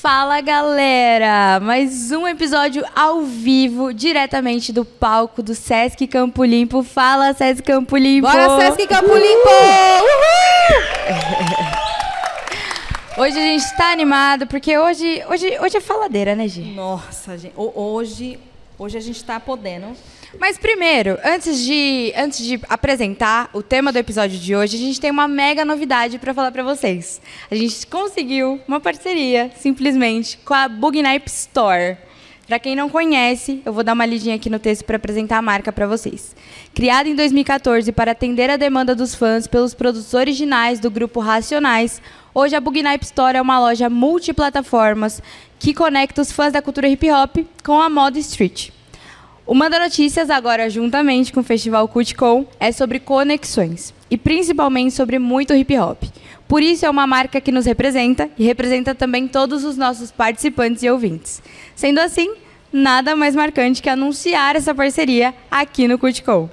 Fala galera! Mais um episódio ao vivo, diretamente do palco do Sesc Campo Limpo. Fala Sesc Campo Limpo! Bora Sesc Campo Limpo! Hoje a gente está animado porque hoje, hoje, hoje é faladeira, né, Gi? Nossa, gente, hoje, hoje a gente está podendo. Mas primeiro, antes de, antes de apresentar o tema do episódio de hoje, a gente tem uma mega novidade para falar para vocês. A gente conseguiu uma parceria, simplesmente, com a Bugnipe Store. Para quem não conhece, eu vou dar uma lidinha aqui no texto para apresentar a marca para vocês. Criada em 2014 para atender a demanda dos fãs pelos produtos originais do grupo Racionais, hoje a Bugnipe Store é uma loja multiplataformas que conecta os fãs da cultura hip hop com a moda street. O Manda Notícias, agora juntamente com o Festival Culticom, é sobre conexões e principalmente sobre muito hip hop. Por isso é uma marca que nos representa e representa também todos os nossos participantes e ouvintes. Sendo assim, nada mais marcante que anunciar essa parceria aqui no Culticom.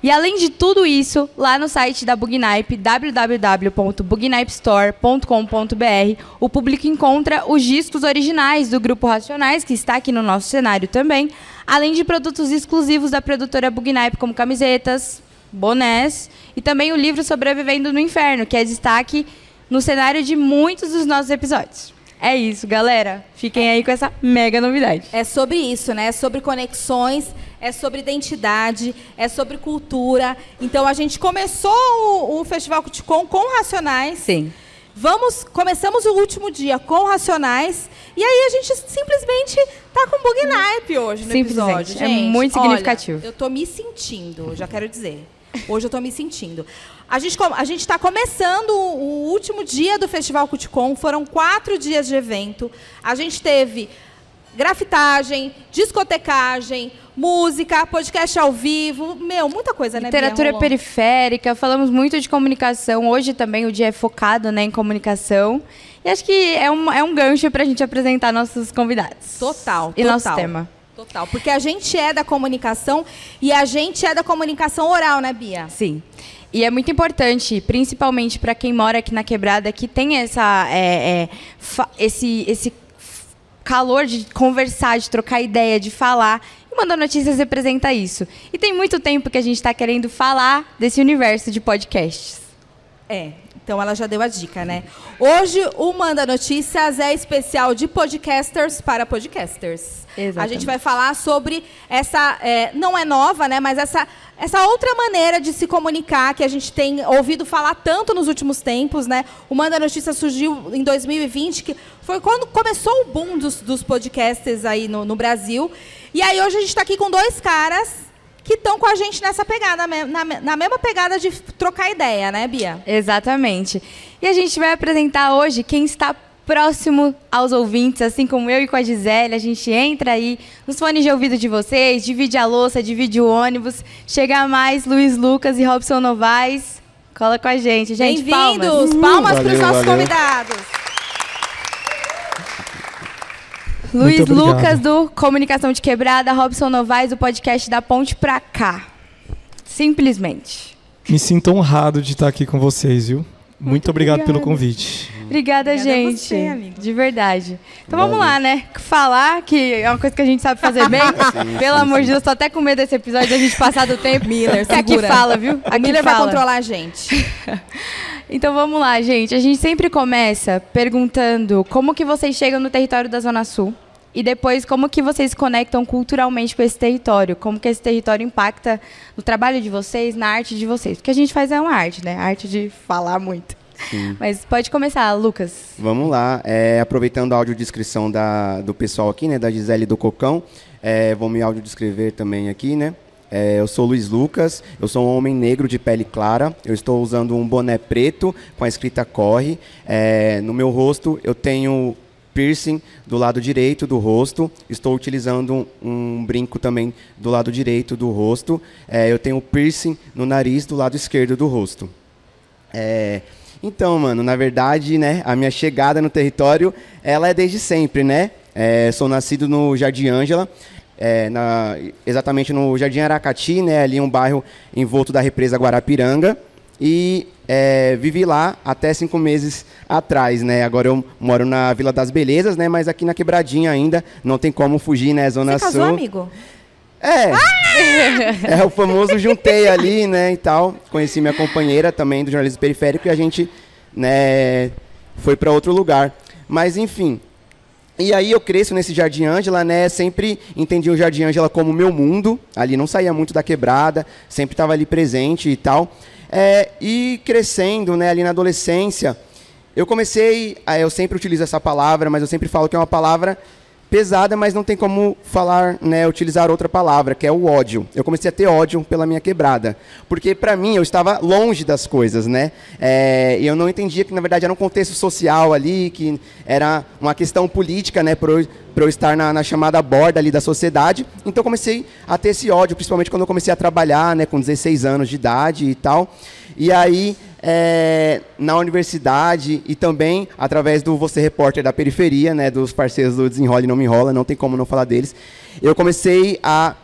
E além de tudo isso, lá no site da Bugnipe, www.bugnipestore.com.br, o público encontra os discos originais do Grupo Racionais, que está aqui no nosso cenário também, além de produtos exclusivos da produtora Bugnipe, como camisetas, bonés e também o livro Sobrevivendo no Inferno, que é destaque no cenário de muitos dos nossos episódios. É isso, galera. Fiquem aí com essa mega novidade. É sobre isso, né? É sobre conexões, é sobre identidade, é sobre cultura. Então a gente começou o, o Festival Cuticom com Racionais. Sim. Vamos, começamos o último dia com Racionais e aí a gente simplesmente tá com bug naipe hoje no episódio, gente. É muito significativo. Olha, eu tô me sentindo, já quero dizer. Hoje eu tô me sentindo. A gente a gente está começando o último dia do Festival Cuticom. Foram quatro dias de evento. A gente teve grafitagem, discotecagem, música, podcast ao vivo, meu, muita coisa, né? Literatura Bia, periférica, falamos muito de comunicação. Hoje também o dia é focado né, em comunicação. E acho que é um, é um gancho para a gente apresentar nossos convidados. Total, e total. nosso tema. Total, porque a gente é da comunicação e a gente é da comunicação oral, né, Bia? Sim. E é muito importante, principalmente para quem mora aqui na quebrada, que tem essa, é, é, esse, esse calor de conversar, de trocar ideia, de falar. E Manda Notícias representa isso. E tem muito tempo que a gente está querendo falar desse universo de podcasts. É, então ela já deu a dica, né? Hoje o Manda Notícias é especial de podcasters para podcasters. Exatamente. A gente vai falar sobre essa, é, não é nova, né? Mas essa, essa outra maneira de se comunicar que a gente tem ouvido falar tanto nos últimos tempos, né? O Manda Notícias surgiu em 2020, que foi quando começou o boom dos, dos podcasters aí no, no Brasil. E aí hoje a gente está aqui com dois caras que estão com a gente nessa pegada, na, na, mesma pegada de trocar ideia, né, Bia? Exatamente. E a gente vai apresentar hoje quem está próximo aos ouvintes, assim como eu e com a Gisele. A gente entra aí nos fones de ouvido de vocês, divide a louça, divide o ônibus. Chega mais Luiz Lucas e Robson Novaes. Cola com a gente, gente. Bem-vindos! Palmas, palmas para os nossos valeu. convidados. Luiz Lucas, do Comunicação de Quebrada, Robson Novaes, do podcast da Ponte Pra Cá. Simplesmente. Me sinto honrado de estar aqui com vocês, viu? Muito, Muito obrigado pelo convite. Obrigada, Obrigada gente. Você, de verdade. Então vamos lá, né? Falar, que é uma coisa que a gente sabe fazer bem. sim, Pelo sim, amor de Deus, tô até com medo desse episódio da gente passar do tempo. Miller, segura. Aqui fala, viu? Aqui Miller fala. vai controlar a gente. Então vamos lá, gente. A gente sempre começa perguntando como que vocês chegam no território da Zona Sul e depois como que vocês conectam culturalmente com esse território, como que esse território impacta no trabalho de vocês, na arte de vocês. Porque a gente faz é uma arte, né? A arte de falar muito. Sim. Mas pode começar, Lucas. Vamos lá. É, aproveitando a audiodescrição da, do pessoal aqui, né? Da Gisele do Cocão. É, vou me audiodescrever também aqui, né? É, eu sou Luiz Lucas, eu sou um homem negro de pele clara, eu estou usando um boné preto com a escrita Corre. É, no meu rosto eu tenho piercing do lado direito do rosto. Estou utilizando um, um brinco também do lado direito do rosto. É, eu tenho piercing no nariz do lado esquerdo do rosto. Então, mano, na verdade, né, a minha chegada no território, ela é desde sempre, né? É, sou nascido no Jardim Ângela, é, na, exatamente no Jardim Aracati, né, ali um bairro envolto da represa Guarapiranga. E é, vivi lá até cinco meses atrás, né? Agora eu moro na Vila das Belezas, né? Mas aqui na Quebradinha ainda, não tem como fugir, né? Zona Você casou, Sul. amigo? É. É o famoso juntei ali, né, e tal. Conheci minha companheira também do jornalismo periférico e a gente, né, foi para outro lugar. Mas enfim. E aí eu cresço nesse Jardim Ângela, né, sempre entendi o Jardim Ângela como meu mundo. Ali não saía muito da quebrada, sempre estava ali presente e tal. É, e crescendo, né, ali na adolescência, eu comecei, ah, eu sempre utilizo essa palavra, mas eu sempre falo que é uma palavra pesada, mas não tem como falar, né, utilizar outra palavra, que é o ódio. Eu comecei a ter ódio pela minha quebrada, porque para mim eu estava longe das coisas, né? É, eu não entendia que na verdade era um contexto social ali, que era uma questão política, né, para eu, eu estar na, na chamada borda ali da sociedade. Então comecei a ter esse ódio, principalmente quando eu comecei a trabalhar, né, com 16 anos de idade e tal. E aí é, na universidade e também através do Você Repórter da Periferia, né, dos parceiros do Desenrola e Não Me Enrola, não tem como não falar deles, eu comecei a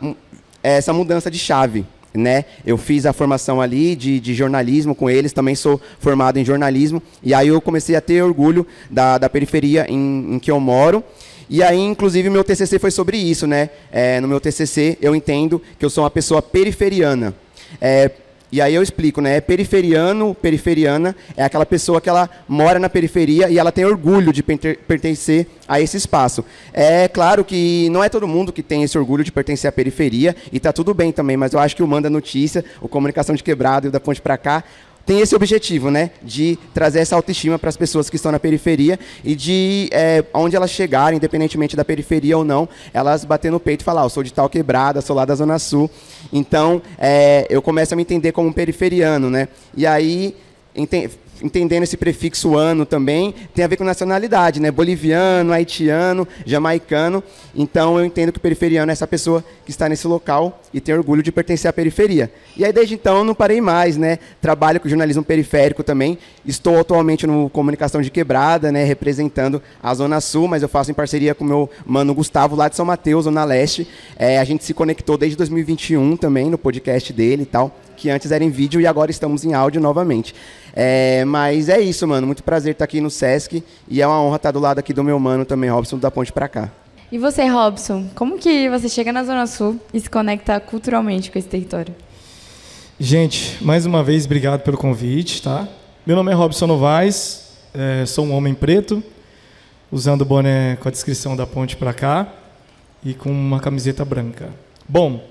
essa mudança de chave. Né? Eu fiz a formação ali de, de, jornalismo com eles, também sou formado em jornalismo, e aí eu comecei a ter orgulho da, da periferia em, em que eu moro. E aí, inclusive, meu TCC foi sobre isso, né? É, no meu TCC, eu entendo que eu sou uma pessoa periferiana. É, e aí eu explico, né? Periferiano, periferiana, é aquela pessoa que ela mora na periferia e ela tem orgulho de pertencer a esse espaço. É claro que não é todo mundo que tem esse orgulho de pertencer à periferia, e tá tudo bem também, mas eu acho que o Manda Notícia, o Comunicação de Quebrado e o da Ponte para cá, tem esse objetivo, né, de trazer essa autoestima para as pessoas que estão na periferia e de é, onde elas chegarem, independentemente da periferia ou não, elas bater no peito e falar, oh, sou de tal quebrada, sou lá da Zona Sul. Então, é, eu começo a me entender como um periferiano, né? E aí, entendendo esse prefixo ano também, tem a ver com nacionalidade, né? Boliviano, haitiano, jamaicano. Então eu entendo que o periferiano é essa pessoa que está nesse local e tem orgulho de pertencer à periferia. E aí desde então não parei mais, né? Trabalho com jornalismo periférico também. Estou atualmente no Comunicação de Quebrada, né? Representando a Zona Sul, mas eu faço em parceria com meu mano Gustavo lá de São Mateus, Zona Leste. É, a gente se conectou desde 2021 também no podcast dele e tal que antes era em vídeo e agora estamos em áudio novamente. É, mas é isso, mano. Muito prazer estar aqui no Sesc e é uma honra estar do lado aqui do meu mano também, Robson, da Ponte pra cá. E você, Robson, como que você chega na Zona Sul e se conecta culturalmente com esse território? Gente, mais uma vez, obrigado pelo convite, tá? Meu nome é Robson Novaes, é, sou um homem preto, usando o boné com a descrição da ponte para cá e com uma camiseta branca. Bom,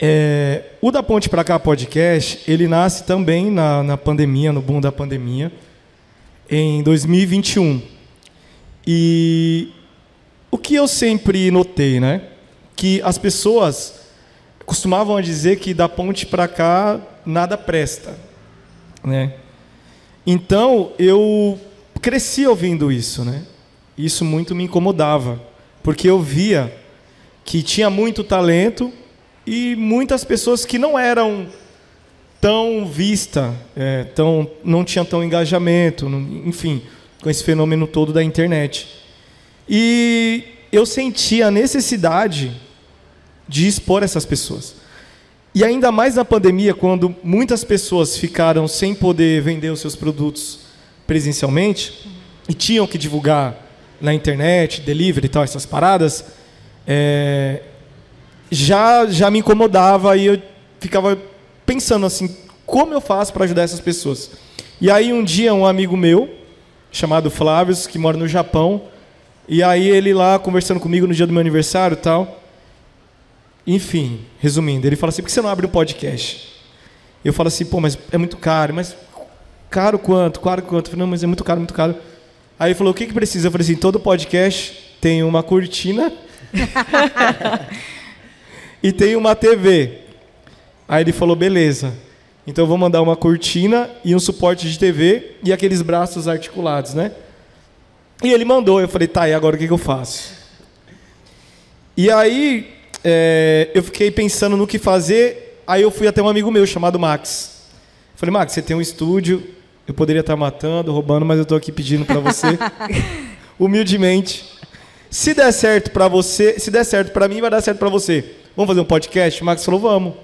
é, o Da Ponte para Cá podcast, ele nasce também na, na pandemia, no boom da pandemia, em 2021. E o que eu sempre notei, né? Que as pessoas costumavam dizer que da ponte para cá nada presta, né? Então eu cresci ouvindo isso, né? Isso muito me incomodava, porque eu via que tinha muito talento, e muitas pessoas que não eram tão vista, é, tão, não tinham tão engajamento, enfim, com esse fenômeno todo da internet. E eu senti a necessidade de expor essas pessoas. E ainda mais na pandemia, quando muitas pessoas ficaram sem poder vender os seus produtos presencialmente e tinham que divulgar na internet, delivery e tal, essas paradas, é, já, já me incomodava e eu ficava pensando assim, como eu faço para ajudar essas pessoas? E aí um dia um amigo meu, chamado Flávio, que mora no Japão, e aí ele lá conversando comigo no dia do meu aniversário e tal. Enfim, resumindo, ele fala assim, por que você não abre um podcast? Eu falo assim, pô, mas é muito caro, mas caro quanto? Caro quanto? Eu falei, não, mas é muito caro, muito caro. Aí ele falou, o que, que precisa? Eu falei assim, todo podcast tem uma cortina e tem uma TV. Aí ele falou, beleza. Então eu vou mandar uma cortina e um suporte de TV e aqueles braços articulados, né? E ele mandou, eu falei, tá, e agora o que, que eu faço? E aí é, eu fiquei pensando no que fazer, aí eu fui até um amigo meu chamado Max. Falei, Max, você tem um estúdio, eu poderia estar matando, roubando, mas eu estou aqui pedindo para você, humildemente. Se der certo para você, se der certo para mim, vai dar certo para você. Vamos fazer um podcast? O Max falou, vamos.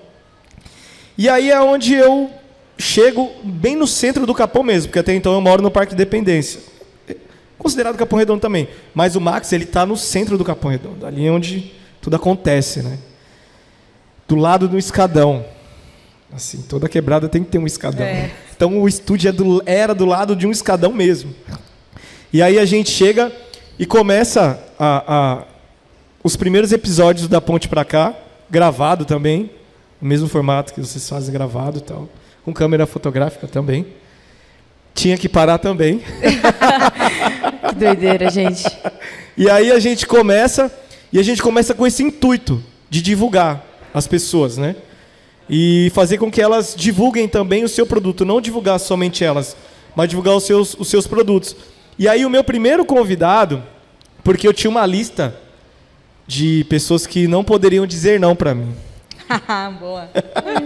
E aí é onde eu chego bem no centro do Capão mesmo, porque até então eu moro no Parque Independência. Considerado Capão Redondo também. Mas o Max, ele está no centro do Capão Redondo, ali onde tudo acontece, né? Do lado do escadão. Assim, toda quebrada tem que ter um escadão. É. Então o estúdio é do- era do lado de um escadão mesmo. E aí a gente chega e começa a- a- os primeiros episódios da Ponte pra cá, gravado também, no mesmo formato que vocês fazem gravado e tal, com câmera fotográfica também. Tinha que parar também. Que doideira, gente. E aí a gente começa, e a gente começa com esse intuito de divulgar as pessoas, né? E fazer com que elas divulguem também o seu produto, não divulgar somente elas, mas divulgar os seus, os seus produtos. E aí o meu primeiro convidado, porque eu tinha uma lista de pessoas que não poderiam dizer não para mim. Boa.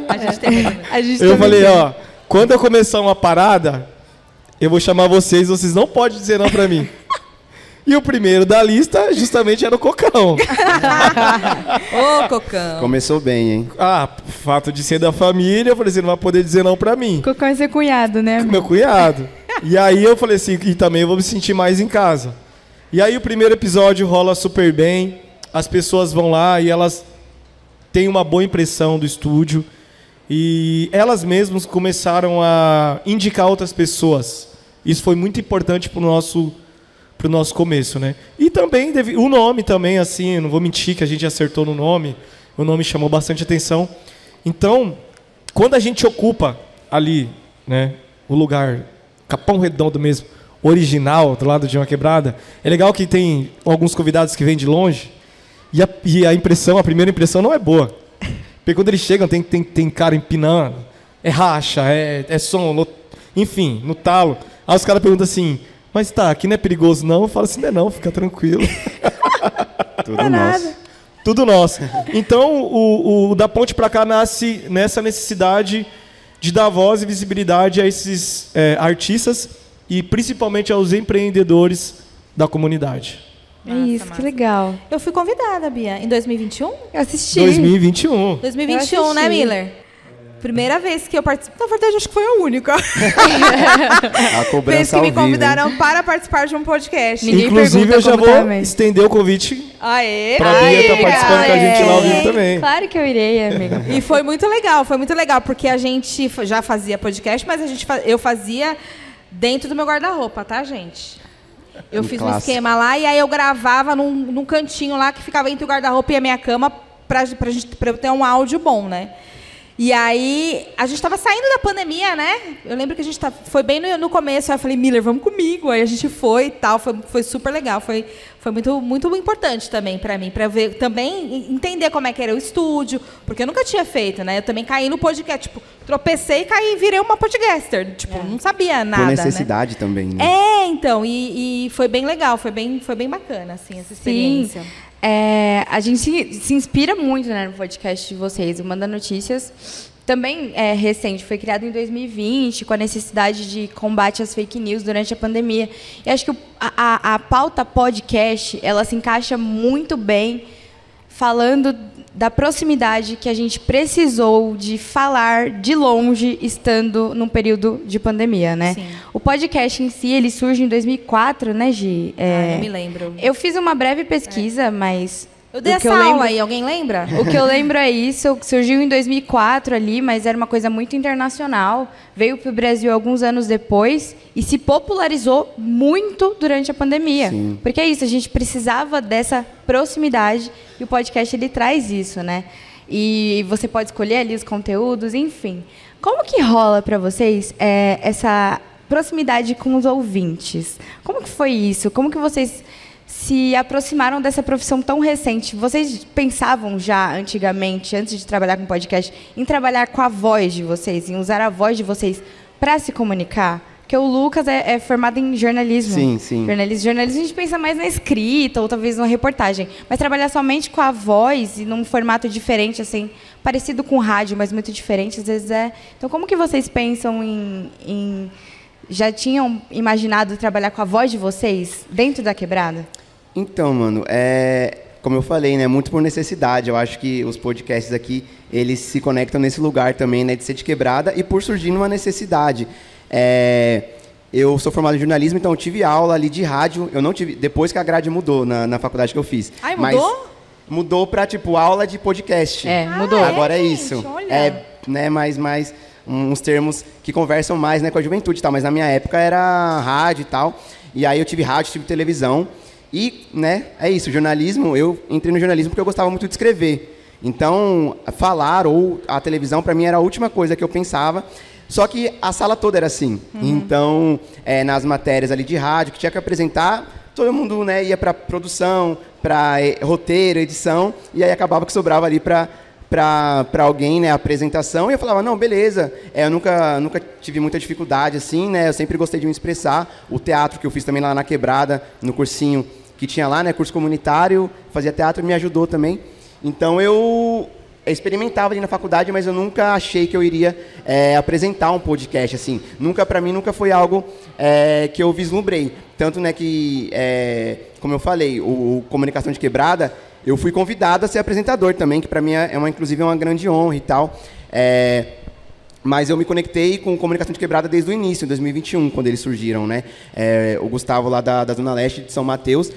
A gente tem. A gente Eu falei, tem. ó, quando eu começar uma parada, eu vou chamar vocês, vocês não podem dizer não pra mim. E o primeiro da lista justamente era o Cocão. Ô, Cocão. Começou bem, hein? Ah, fato de ser da família, eu falei, você não vai poder dizer não pra mim. Cocão é seu cunhado, né? Meu cunhado. E aí eu falei assim, e também eu vou me sentir mais em casa. E aí o primeiro episódio rola super bem, as pessoas vão lá e elas têm uma boa impressão do estúdio. E elas mesmas começaram a indicar outras pessoas. Isso foi muito importante pro nosso pro nosso começo, né? E também deve- o nome também assim, não vou mentir que a gente acertou no nome. O nome chamou bastante atenção. Então, quando a gente ocupa ali, né, o lugar Capão Redondo mesmo, original, do lado de uma quebrada, é legal que tem alguns convidados que vêm de longe e a, e a impressão, a primeira impressão não é boa. Porque quando eles chegam, tem, tem, tem cara empinando, é racha, é, é som, no- enfim, no talo. Aí os caras perguntam assim, mas tá, aqui não é perigoso não? Eu falo assim, não é não, fica tranquilo. Tudo nosso. Tudo nosso. Então, o, o da ponte para cá nasce nessa necessidade de dar voz e visibilidade a esses é, artistas e principalmente aos empreendedores da comunidade. É isso, que legal. Eu fui convidada, Bia, em 2021? Eu assisti. 2021. 2021, Eu né, assisti. Miller? Primeira vez que eu participo. Na verdade, acho que foi a única A vez cobrança que ao me vivo. convidaram para participar de um podcast. Ninguém Inclusive, eu já vou tá, mas- estender o convite Aê! para a Bia aê, estar participando com a gente lá ao vivo aê. também. Claro que eu irei, amiga. E foi muito legal, foi muito legal, porque a gente já fazia podcast, mas a gente eu fazia dentro do meu guarda-roupa, tá, gente? Eu Um fiz um clássico. esquema lá e aí eu gravava num, num cantinho lá que ficava entre o guarda-roupa e a minha cama pra, pra, gente, pra eu ter um áudio bom, né? E aí, a gente estava saindo da pandemia, né? Eu lembro que a gente tá, foi bem no, no começo, aí eu falei, Miller, vamos comigo. Aí a gente foi e tal, foi, foi super legal. Foi, foi muito, muito importante também para mim, para ver também entender como é que era o estúdio, porque eu nunca tinha feito, né? Eu também caí no podcast, tipo, tropecei e caí, virei uma podcaster. Tipo, não sabia nada. Por né? necessidade também, né? É, então, e, e foi bem legal, foi bem, foi bem bacana, assim, essa experiência. Sim. É, a gente se, se inspira muito né, no podcast de vocês, o Manda Notícias. Também é recente, foi criado em 2020, com a necessidade de combate às fake news durante a pandemia. E acho que a- a pauta podcast, ela se encaixa muito bem falando da proximidade que a gente precisou de falar de longe, estando num período de pandemia, né? Sim. O podcast em si, ele surge em 2004, né, Gi? Ah, É, não me lembro. eu fiz uma breve pesquisa, mas. Eu dei o que essa eu aula lembro, aí, alguém lembra? O que eu lembro é isso. Surgiu em 2004 ali, mas era uma coisa muito internacional. Veio para o Brasil alguns anos depois e se popularizou muito durante a pandemia. Sim. Porque é isso, a gente precisava dessa proximidade e o podcast ele traz isso, né? E você pode escolher ali os conteúdos, enfim. Como que rola para vocês é, essa proximidade com os ouvintes? Como que foi isso? Como que vocês se aproximaram dessa profissão tão recente? Vocês pensavam já antigamente, antes de trabalhar com podcast, em trabalhar com a voz de vocês, em usar a voz de vocês para se comunicar? Porque o Lucas é, é formado em jornalismo. Sim, sim. Jornalismo, jornalismo a gente pensa mais na escrita ou talvez numa reportagem. Mas trabalhar somente com a voz e num formato diferente, assim, parecido com rádio, mas muito diferente, às vezes é. Então, como que vocês pensam em. em... Já tinham imaginado trabalhar com a voz de vocês dentro da quebrada? Então, mano, é, como eu falei, né, muito por necessidade. Eu acho que os podcasts aqui, eles se conectam nesse lugar também, né, de ser de quebrada e por surgir uma necessidade. É, eu sou formado em jornalismo, então eu tive aula ali de rádio. Eu não tive, depois que a grade mudou na, na faculdade que eu fiz. Ai, Mas mudou? mudou para tipo aula de podcast. É, mudou. Agora é gente, isso. olha. É, né, mais mais uns termos que conversam mais, né, com a juventude e tal, mas na minha época era rádio e tal. E aí eu tive rádio, tive televisão. E, né, é isso, jornalismo, eu entrei no jornalismo porque eu gostava muito de escrever. Então, falar ou a televisão para mim era a última coisa que eu pensava. Só que a sala toda era assim. Então, é, nas matérias ali de rádio que tinha que apresentar, todo mundo né, ia para produção, para roteiro, edição, e aí acabava que sobrava ali para para alguém, né, a apresentação, e eu falava, não, beleza, é, eu nunca, nunca tive muita dificuldade, assim, né, eu sempre gostei de me expressar, o teatro que eu fiz também lá na Quebrada, no cursinho que tinha lá, né, curso comunitário, fazia teatro, me ajudou também, então eu experimentava ali na faculdade, mas eu nunca achei que eu iria é, apresentar um podcast, assim, nunca, para mim, nunca foi algo é, que eu vislumbrei, tanto, né, que, é, como eu falei, o, o Comunicação de Quebrada, eu fui convidado a ser apresentador também, que para mim é uma, inclusive é uma grande honra e tal. É, mas eu me conectei com comunicação de quebrada desde o início, em 2021, quando eles surgiram, né? É, o Gustavo lá da, da Zona Leste de São Mateus,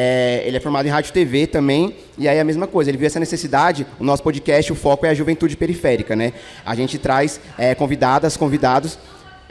é, ele é formado em rádio e TV também, e aí a mesma coisa, ele viu essa necessidade, o nosso podcast, o foco é a juventude periférica, né? A gente traz é, convidadas, convidados,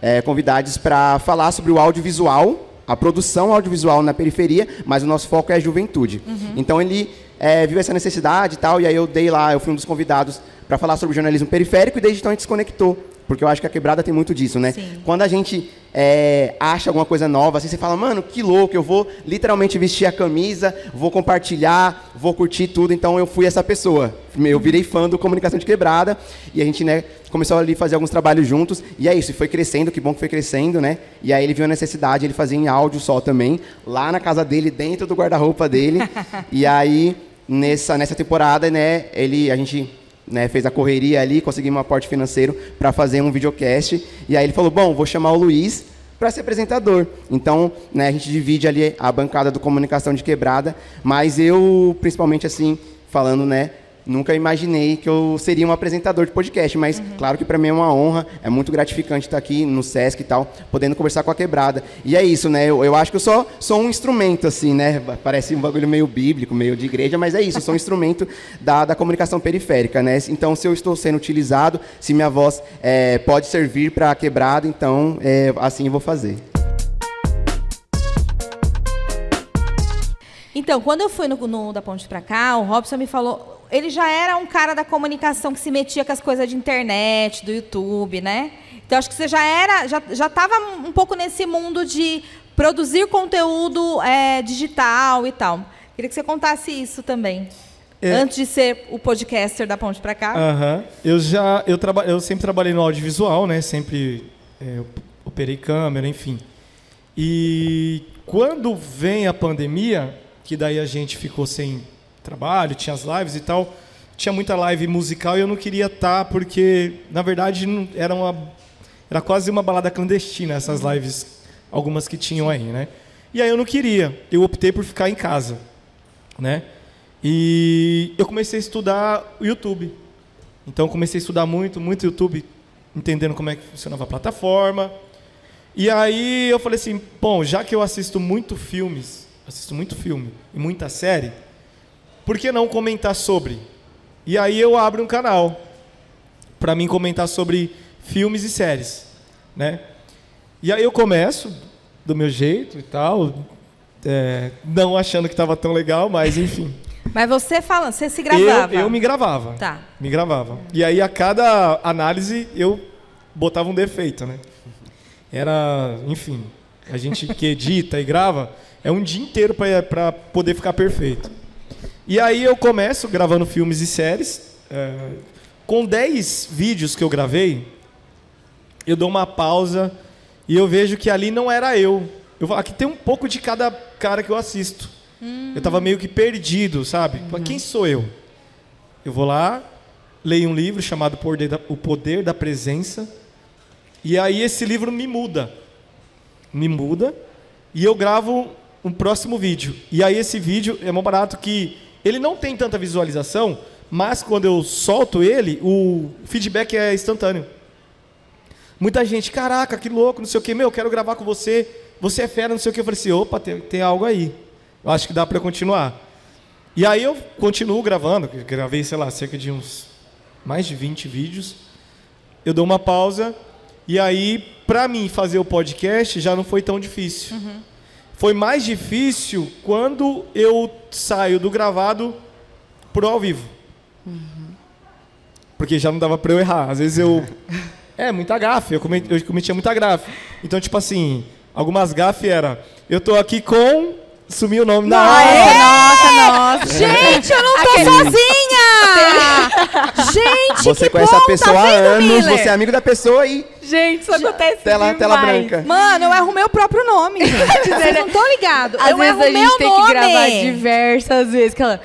é, convidados para falar sobre o audiovisual, a produção audiovisual na periferia, mas o nosso foco é a juventude. Então ele é, viu essa necessidade e tal, e aí eu dei lá, eu fui um dos convidados para falar sobre jornalismo periférico, e desde então a gente se conectou. Porque eu acho que a quebrada tem muito disso, né? Sim. Quando a gente é, acha alguma coisa nova, assim, você fala, mano, que louco, eu vou literalmente vestir a camisa, vou compartilhar, vou curtir tudo. Então eu fui essa pessoa. Eu virei fã do Comunicação de Quebrada e a gente, né, começou ali a fazer alguns trabalhos juntos. E é isso, foi crescendo, que bom que foi crescendo, né? E aí ele viu a necessidade, ele fazia em áudio só também, lá na casa dele, dentro do guarda-roupa dele. e aí, nessa, nessa temporada, né, ele, a gente né, fez a correria ali, conseguimos um aporte financeiro para fazer um videocast. E aí ele falou: Bom, vou chamar o Luiz para ser apresentador. Então, né, a gente divide ali a bancada do comunicação de quebrada, mas eu, principalmente assim, falando, né, nunca imaginei que eu seria um apresentador de podcast, mas claro que para mim é uma honra, é muito gratificante estar aqui no SESC e tal, podendo conversar com a quebrada. E é isso, né? Eu, eu acho que eu só sou um instrumento, assim, né? Parece um bagulho meio bíblico, meio de igreja, mas é isso, eu sou um instrumento da, da comunicação periférica, né? Então, se eu estou sendo utilizado, se minha voz é, pode servir para a quebrada, então é, assim eu vou fazer. Então, quando eu fui no, no da ponte pra cá, o Robson me falou. Ele já era um cara da comunicação que se metia com as coisas de internet, do YouTube, né? Então, acho que você já era, já já estava um pouco nesse mundo de produzir conteúdo é, digital e tal. Queria que você contasse isso também. É. Antes de ser o podcaster da ponte pra cá. Aham. Eu já eu, traba, eu sempre trabalhei no audiovisual, né? Sempre é, operei câmera, enfim. E quando vem a pandemia, que daí a gente ficou sem trabalho, tinha as lives e tal, tinha muita live musical e eu não queria estar porque na verdade era uma era quase uma balada clandestina essas lives, algumas que tinham aí, né? E aí eu não queria. Eu optei por ficar em casa, né? E eu comecei a estudar o YouTube. Então comecei a estudar muito, muito YouTube, entendendo como é que funcionava a plataforma. E aí eu falei assim, bom, já que eu assisto muito filmes, assisto muito filme e muita série, por que não comentar sobre? E aí eu abro um canal para mim comentar sobre filmes e séries, né? E aí eu começo do meu jeito e tal, é, não achando que estava tão legal, mas enfim. Mas você falando, você se gravava. Eu, eu me gravava. Tá. Me gravava. E aí, a cada análise, eu botava um defeito, né? Era, enfim, a gente que edita e grava, é um dia inteiro para poder ficar perfeito. E aí eu começo gravando filmes e séries. é, com 10 vídeos que eu gravei, eu dou uma pausa E eu vejo que ali não era eu. eu aqui tem um pouco de cada cara que eu assisto. Eu tava meio que perdido, sabe? Mas Quem sou eu? Eu vou lá, leio um livro chamado O Poder da Presença. E aí esse livro me muda. Me muda. E eu gravo um próximo vídeo. E aí esse vídeo é mó barato que ele não tem tanta visualização, mas quando eu solto ele, o feedback é instantâneo. Muita gente, caraca, que louco, não sei o que, meu, quero gravar com você, você é fera, não sei o que. Eu falei assim, opa, tem, tem algo aí. Eu acho que dá para continuar. E aí eu continuo gravando, gravei, sei lá, cerca de uns mais de 20 vídeos. Eu dou uma pausa e aí, para mim fazer o podcast já não foi tão difícil. Foi mais difícil quando eu saio do gravado pro ao vivo. Porque já não dava para eu errar. Às vezes eu é, muita gafe. Eu, comet, eu cometia muita gafe. Então, tipo assim, algumas gafes era. Eu tô aqui com. Sumiu o nome na hora. Nossa, nossa. Gente, eu não tô sozinha! Gente, Você que conhece bom, a pessoa tá há anos, Miller? você é amigo da pessoa e Gente, isso acontece tela, tela branca. Mano, eu erro meu próprio nome. Vocês não estão ligados. Às Eu vezes erro a gente meu tem nome. que gravar diversas vezes. Que ela.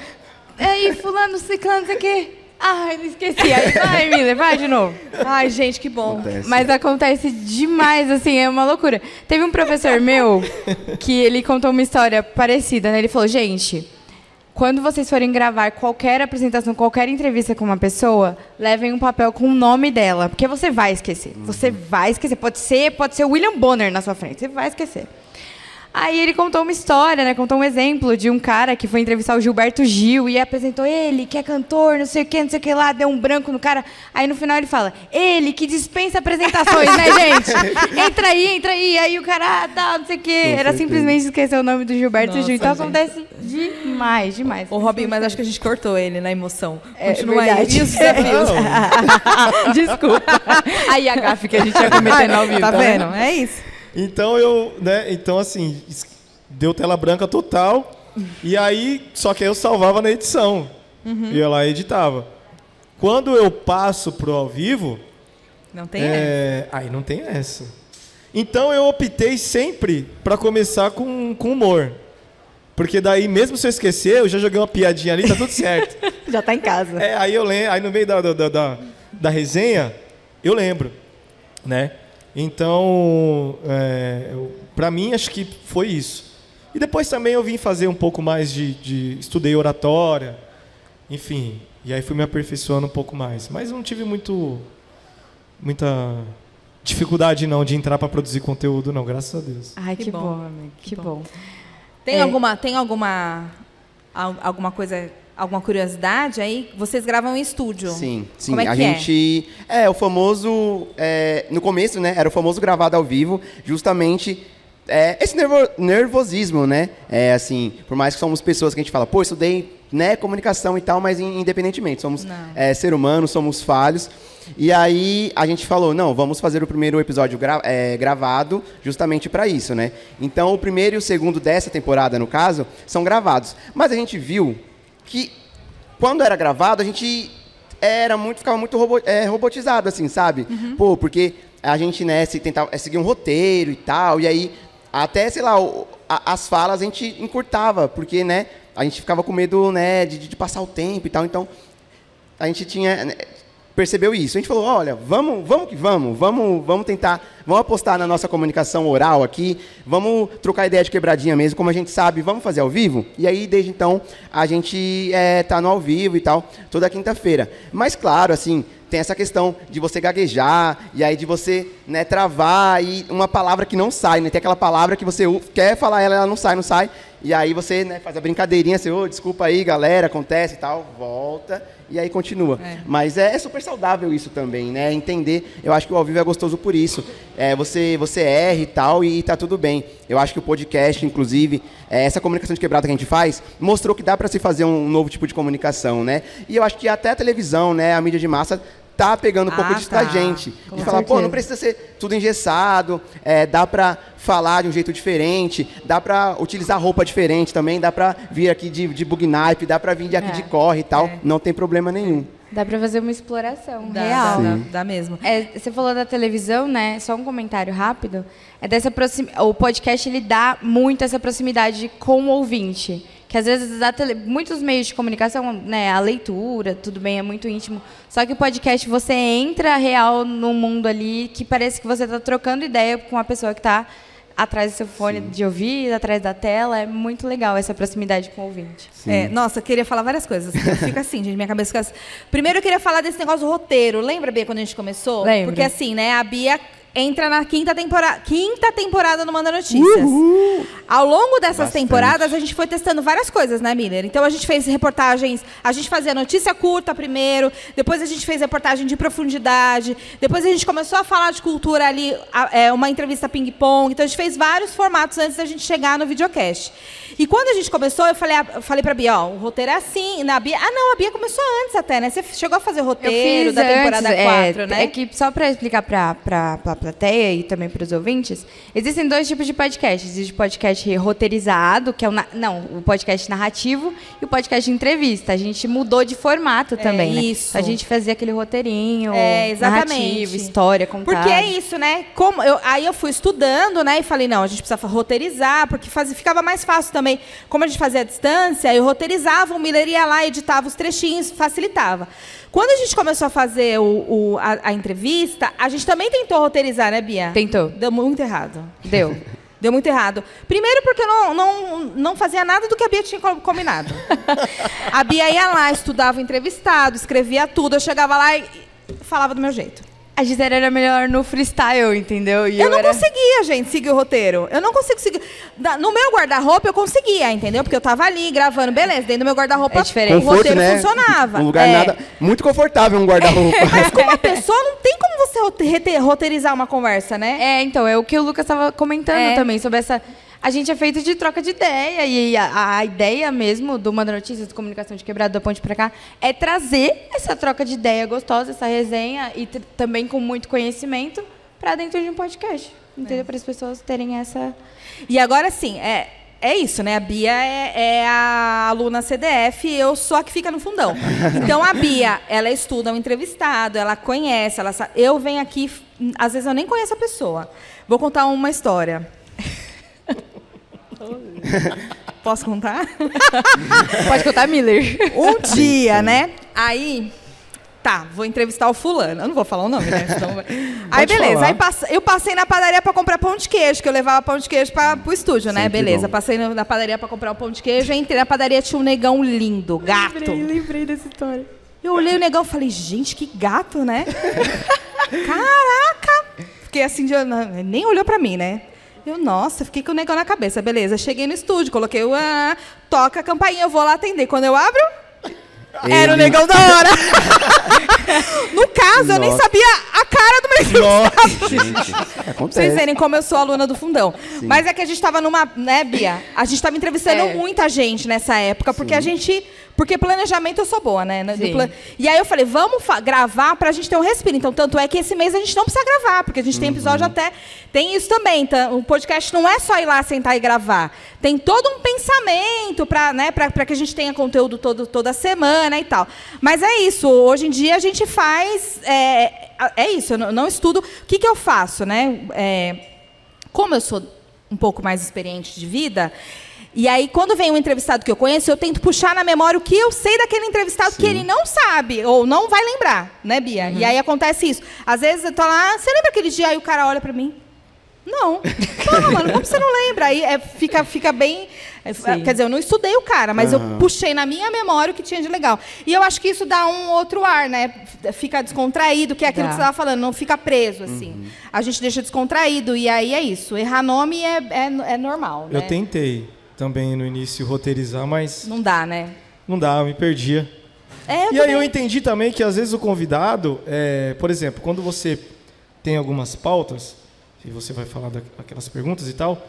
Aí, fulano, ciclano, não sei o quê. Ai, não esqueci. Aí, vai, Miller, vai de novo. Ai, gente, que bom. Acontece. Mas acontece demais, assim, é uma loucura. Teve um professor meu que ele contou uma história parecida, né? Ele falou, gente, quando vocês forem gravar qualquer apresentação, qualquer entrevista com uma pessoa, levem um papel com o nome dela, porque você vai esquecer. Você vai esquecer. Pode ser, pode ser William Bonner na sua frente, você vai esquecer. Aí ele contou uma história, né? Contou um exemplo de um cara que foi entrevistar o Gilberto Gil e apresentou ele, que é cantor, não sei o que, não sei o que lá, deu um branco no cara. Aí no final ele fala, ele que dispensa apresentações, né, gente? Entra aí, entra aí. Aí o cara, ah, tá, não sei o que. Era simplesmente esquecer o nome do Gilberto Nossa, Gil. Então gente. acontece demais, demais. Ô, Robinho, mas acho que a gente cortou ele na emoção. É Continua verdade. aí. E os desafios? Desculpa. Aí a gafe que a gente ia cometendo ao vivo. Tá vendo? É isso. Então eu, né, então assim, deu tela branca total. E aí, só que aí eu salvava na edição. Ia lá e editava. Quando eu passo pro ao vivo, Não tem essa. é, aí não tem essa. Então eu optei sempre para começar com, com humor. Porque daí, mesmo se eu esquecer, eu já joguei uma piadinha ali, tá tudo certo. Já tá em casa. É, aí eu lembro, aí no meio da, da, da, da resenha, eu lembro, né? Então, é, pra mim, acho que foi isso. E depois também eu vim fazer um pouco mais de, de estudei oratória, enfim, e aí fui me aperfeiçoando um pouco mais. Mas não tive muito, muita dificuldade não de entrar para produzir conteúdo, não, graças a Deus. Ai, que, Que bom, bom. amigo. Que, bom. bom. Tem É. alguma, tem alguma, al- alguma coisa, alguma curiosidade aí? Vocês gravam em estúdio? Sim, sim. Como é a que é? gente. É, o famoso. é, no começo, né? Era o famoso gravado ao vivo, justamente. é, esse nervo- nervosismo, né? É assim, por mais que somos pessoas que a gente fala, pô, estudei né, comunicação e tal, mas in- independentemente, somos é, ser humanos, somos falhos. E aí a gente falou, não, vamos fazer o primeiro episódio gra- é, gravado justamente para isso, né? Então o primeiro e o segundo dessa temporada, no caso, são gravados. Mas a gente viu que quando era gravado, a gente era muito, ficava muito robo- é, robotizado, assim, sabe? Pô, porque a gente, né, se tentava é, seguir um roteiro e tal, e aí até, sei lá, o- a- as falas a gente encurtava, porque, né, a gente ficava com medo, né, de, de passar o tempo e tal, então a gente tinha né, percebeu isso. A gente falou, olha, vamos, vamos que vamos, vamos, vamos tentar, vamos apostar na nossa comunicação oral aqui, vamos trocar ideia de quebradinha mesmo, como a gente sabe, vamos fazer ao vivo. E aí desde então a gente é, tá no ao vivo e tal, toda quinta-feira. Mas claro, assim, tem essa questão de você gaguejar e aí de você né, travar e uma palavra que não sai, né? Tem aquela palavra que você quer falar ela, ela não sai, não sai. E aí você né, faz a brincadeirinha, assim, ô, desculpa aí, galera, acontece e tal, volta e aí continua. Mas é, é super saudável isso também, né? Entender, eu acho que o ao vivo é gostoso por isso. É, você, você erra e tal e tá tudo bem. Eu acho que o podcast, inclusive, é, essa comunicação de quebrada que a gente faz, mostrou que dá para se fazer um novo tipo de comunicação, né? E eu acho que até a televisão, né, a mídia de massa tá pegando um pouco Ah, disso tá. da gente. Com de falar, pô, não precisa ser tudo engessado, é, dá pra falar de um jeito diferente, dá pra utilizar roupa diferente também, dá pra vir aqui de, de bug naipe, dá pra vir de aqui É, de corre e tal, é. não tem problema nenhum. Dá pra fazer uma exploração Dá, real. dá, dá, dá mesmo. É, você falou da televisão, né? Só um comentário rápido. É dessa proxim... O podcast ele dá muito essa proximidade com o ouvinte. Que às vezes a tele... muitos meios de comunicação, né? A leitura, tudo bem, é muito íntimo. Só que o podcast você entra real no mundo ali que parece que você está trocando ideia com a pessoa que está atrás do seu fone de ouvido, atrás da tela. É muito legal essa proximidade com o ouvinte. É, nossa, eu queria falar várias coisas. Fica assim, gente, minha cabeça fica assim. Primeiro eu queria falar desse negócio do roteiro. Lembra, Bia, quando a gente começou? Lembro. Porque assim, né, a Bia entra na quinta temporada, quinta temporada no Manda Notícias. Ao longo dessas Bastante. temporadas, a gente foi testando várias coisas, né, Miller? Então a gente fez reportagens, a gente fazia notícia curta primeiro, depois a gente fez reportagem de profundidade, depois a gente começou a falar de cultura ali, a- é, uma entrevista ping-pong. Então a gente fez vários formatos antes da gente chegar no videocast. E quando a gente começou, eu falei, eu falei pra Bia, ó, o roteiro é assim. Na Bia, ah, não, a Bia começou antes até, né? Você chegou a fazer Eu roteiro da temporada antes, 4, é, né? É que só para explicar para a plateia e também para os ouvintes, existem dois tipos de podcast. Existe o podcast roteirizado, que é o na- não, o podcast narrativo e o podcast de entrevista. A gente mudou de formato também, né? isso. A gente fazia aquele roteirinho É, exatamente. narrativo, história contada. Porque é isso, né? Como eu, aí eu fui estudando, né? E falei, não, a gente precisa roteirizar, porque fazia, ficava mais fácil também. Como a gente fazia à distância, eu roteirizava, o Miller ia lá, editava os trechinhos, facilitava. Quando a gente começou a fazer o, o- a, a entrevista, a gente também tentou roteirizar, né, Bia? Tentou. Deu muito errado. Deu. Deu muito errado. Primeiro porque eu não, não, não fazia nada do que a Bia tinha co- combinado. a Bia ia lá, estudava o entrevistado, escrevia tudo. Eu chegava lá e falava do meu jeito. A Gisele era melhor no freestyle, entendeu? E Eu, não era... conseguia, gente, seguir o roteiro. Eu não consigo seguir. No meu guarda-roupa eu conseguia, entendeu? Porque eu tava ali gravando, beleza. Dentro do meu guarda-roupa É diferente. o Conforto, roteiro né? funcionava. Um lugar É. nada. Muito confortável um guarda-roupa. Mas com uma pessoa não tem como você roteirizar uma conversa, né? É, então, é o que o Lucas estava comentando É. também, sobre essa. A gente é feito de troca de ideia, e a, a ideia mesmo do Manda Notícias, do Comunicação de Quebrado da Ponte pra cá, é trazer essa troca de ideia gostosa, essa resenha, e também com muito conhecimento, para dentro de um podcast. Entendeu? Para as pessoas terem essa. E agora sim, é, é isso, né? A Bia é, é a aluna CDF e eu sou a que fica no fundão. Então a Bia, ela estuda o entrevistado, ela conhece, ela sa- Eu venho aqui, às vezes eu nem conheço a pessoa. Vou contar uma história. Posso contar? Pode contar, Miller. Um dia, né? Aí. Tá, vou entrevistar o fulano. Eu não vou falar o nome, né? Vai- Aí, beleza. falar. Aí eu passei na padaria pra comprar pão de queijo, que eu levava pão de queijo para pro estúdio, né? Sempre Beleza. bom. Passei na padaria pra comprar o pão de queijo. Entrei na padaria, tinha um negão lindo, gato. lembrei dessa história. Eu olhei o negão e falei, gente, que gato, né? Caraca! Fiquei assim, de, nem olhou pra mim, né? Eu, nossa, fiquei com o negão na cabeça. Beleza, cheguei no estúdio, coloquei o... ah, toca a campainha, eu vou lá atender. Quando eu abro, era o Ele- negão da hora. no caso, eu nem Nossa. sabia a cara do meu entrevistado. Gente, Pra vocês verem como eu sou aluna do fundão. Mas é que a gente estava numa, né, Bia? A gente estava entrevistando É. muita gente nessa época, porque a gente. Porque planejamento eu sou boa, né? Do Sim. pla- E aí eu falei, vamos gravar pra gente ter um respiro. Então, tanto é que esse mês a gente não precisa gravar, porque a gente tem episódio até. Tem isso também. tá? O podcast não é só ir lá sentar e gravar. Tem todo um pensamento pra, né, pra, pra que a gente tenha conteúdo todo, toda semana e tal. Mas é isso. Hoje em dia a gente faz. É, é isso, eu não, não estudo. O que, que eu faço, né? É, como eu sou um pouco mais experiente de vida, e aí quando vem um entrevistado que eu conheço, eu tento puxar na memória o que eu sei daquele entrevistado que ele não sabe ou não vai lembrar, né, Bia? E aí acontece isso. Às vezes eu tô lá, você lembra aquele dia aí o cara olha pra mim? Não. Porra, mano, como você não lembra? Aí é, fica, fica bem. é, quer dizer, eu não estudei o cara, mas eu puxei na minha memória o que tinha de legal. E eu acho que isso dá um outro ar, né? Fica descontraído, que é aquilo Dá. que você estava falando, não fica preso, assim. A gente deixa descontraído, e aí é isso. Errar nome é, é, é normal. Né? Eu tentei também no início roteirizar, mas Não dá, né? não dá, eu me perdia. É, eu E aí eu também. entendi também que às vezes o convidado, é, por exemplo, quando você tem algumas pautas, e você vai falar daquelas perguntas e tal,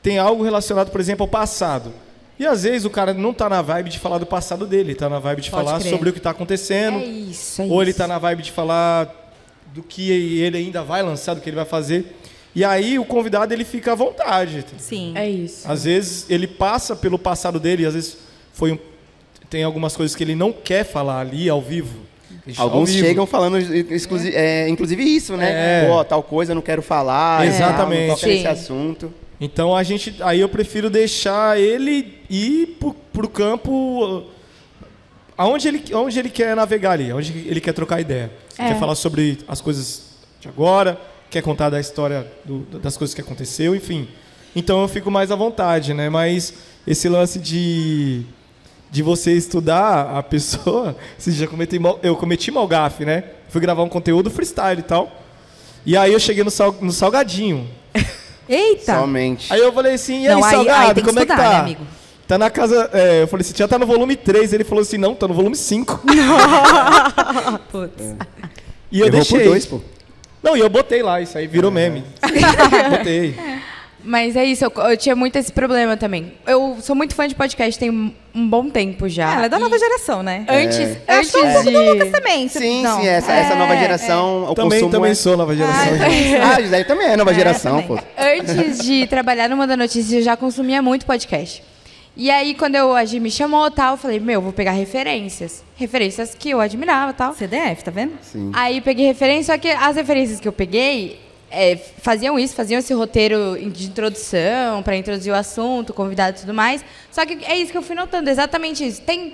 tem algo relacionado, por exemplo, ao passado. E às vezes o cara não está na vibe de falar do passado dele, está na vibe de Pode falar crer. sobre o que está acontecendo. É isso, é ou ele isso. está na vibe de falar do que ele ainda vai lançar, do que ele vai fazer. E aí o convidado ele fica à vontade. Sim. É isso. Às vezes ele passa pelo passado dele, às vezes foi um, tem algumas coisas que ele não quer falar ali ao vivo. Ao Alguns vivo. chegam falando, exclusi- é, inclusive isso, né? É. Pô, tal coisa não quero falar. tal, Exatamente. Nesse Sim. assunto. Então a gente, aí eu prefiro deixar ele ir pro, pro campo aonde ele, aonde ele quer navegar ali, aonde ele quer trocar ideia. É. Quer falar sobre as coisas de agora, quer contar da história do- das coisas que aconteceu, enfim. Então eu fico mais à vontade, né? Mas esse lance de de você estudar a pessoa, você já cometi mal, eu cometi mal gafe, né? Fui gravar um conteúdo freestyle e tal. E aí eu cheguei no, sal- no salgadinho. Eita! Somente. Aí eu falei assim, e aí, Não, aí- Salgado, aí como é que estudar, tá? né, amigo? Tá na casa. é, eu falei assim, já tá no volume 3. Ele falou assim, não, tá no volume 5. Putz. E eu Errou deixei. por dois, pô. Não, e eu botei lá, isso aí virou meme. botei. Mas é isso, eu, eu tinha muito esse problema também. Eu sou muito fã de podcast, tem um, um bom tempo já. ela é da E nova geração, né? Antes, Eu antes acho que um pouco do Lucas de... também. Sim, não. sim, essa, É, essa nova é. geração, o também consumo também é... sou nova geração. Ah, a Gisele também é nova É, geração, pô. Antes de trabalhar no Manda Notícias, eu já consumia muito podcast. E aí, quando eu, a Gi me chamou tal, eu falei, meu, vou pegar referências. Referências que eu admirava tal. CDF, tá vendo? Sim. Aí peguei referência, só que as referências que eu peguei é, faziam isso, faziam esse roteiro de introdução, para introduzir o assunto, convidado e tudo mais. Só que é isso que eu fui notando, exatamente isso. Tem.